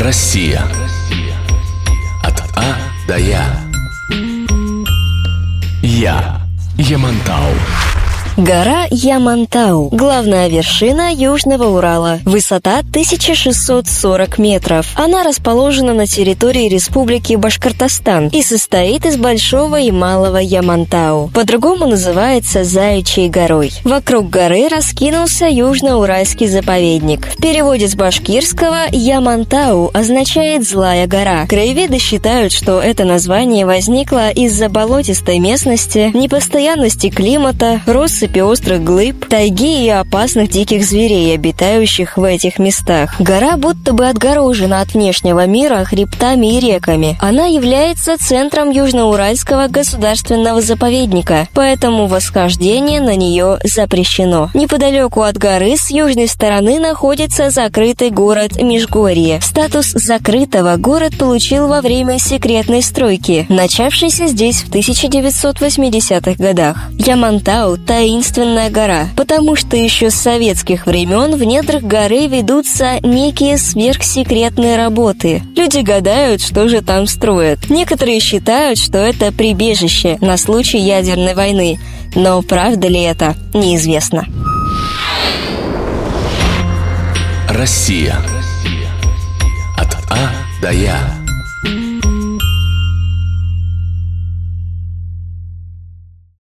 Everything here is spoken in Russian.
Россия. От А до Я. Я. Ямантау. Гора Ямантау – главная вершина Южного Урала. Высота 1640 метров. Она расположена на территории Республики Башкортостан и состоит из Большого и Малого Ямантау. По-другому называется Заячьей горой. Вокруг горы раскинулся Южно-Уральский заповедник. В переводе с башкирского Ямантау означает «злая гора». Краеведы считают, что это название возникло из-за болотистой местности, непостоянности климата, россыпи россыпи острых глыб, тайги и опасных диких зверей, обитающих в этих местах. Гора будто бы отгорожена от внешнего мира хребтами и реками. Она является центром Южноуральского государственного заповедника, поэтому восхождение на нее запрещено. Неподалеку от горы с южной стороны находится закрытый город Межгорье. Статус закрытого город получил во время секретной стройки, начавшейся здесь в 1980-х годах. Ямантау – таинственный таинственная гора, потому что еще с советских времен в недрах горы ведутся некие сверхсекретные работы. Люди гадают, что же там строят. Некоторые считают, что это прибежище на случай ядерной войны. Но правда ли это, неизвестно. Россия. От А до Я.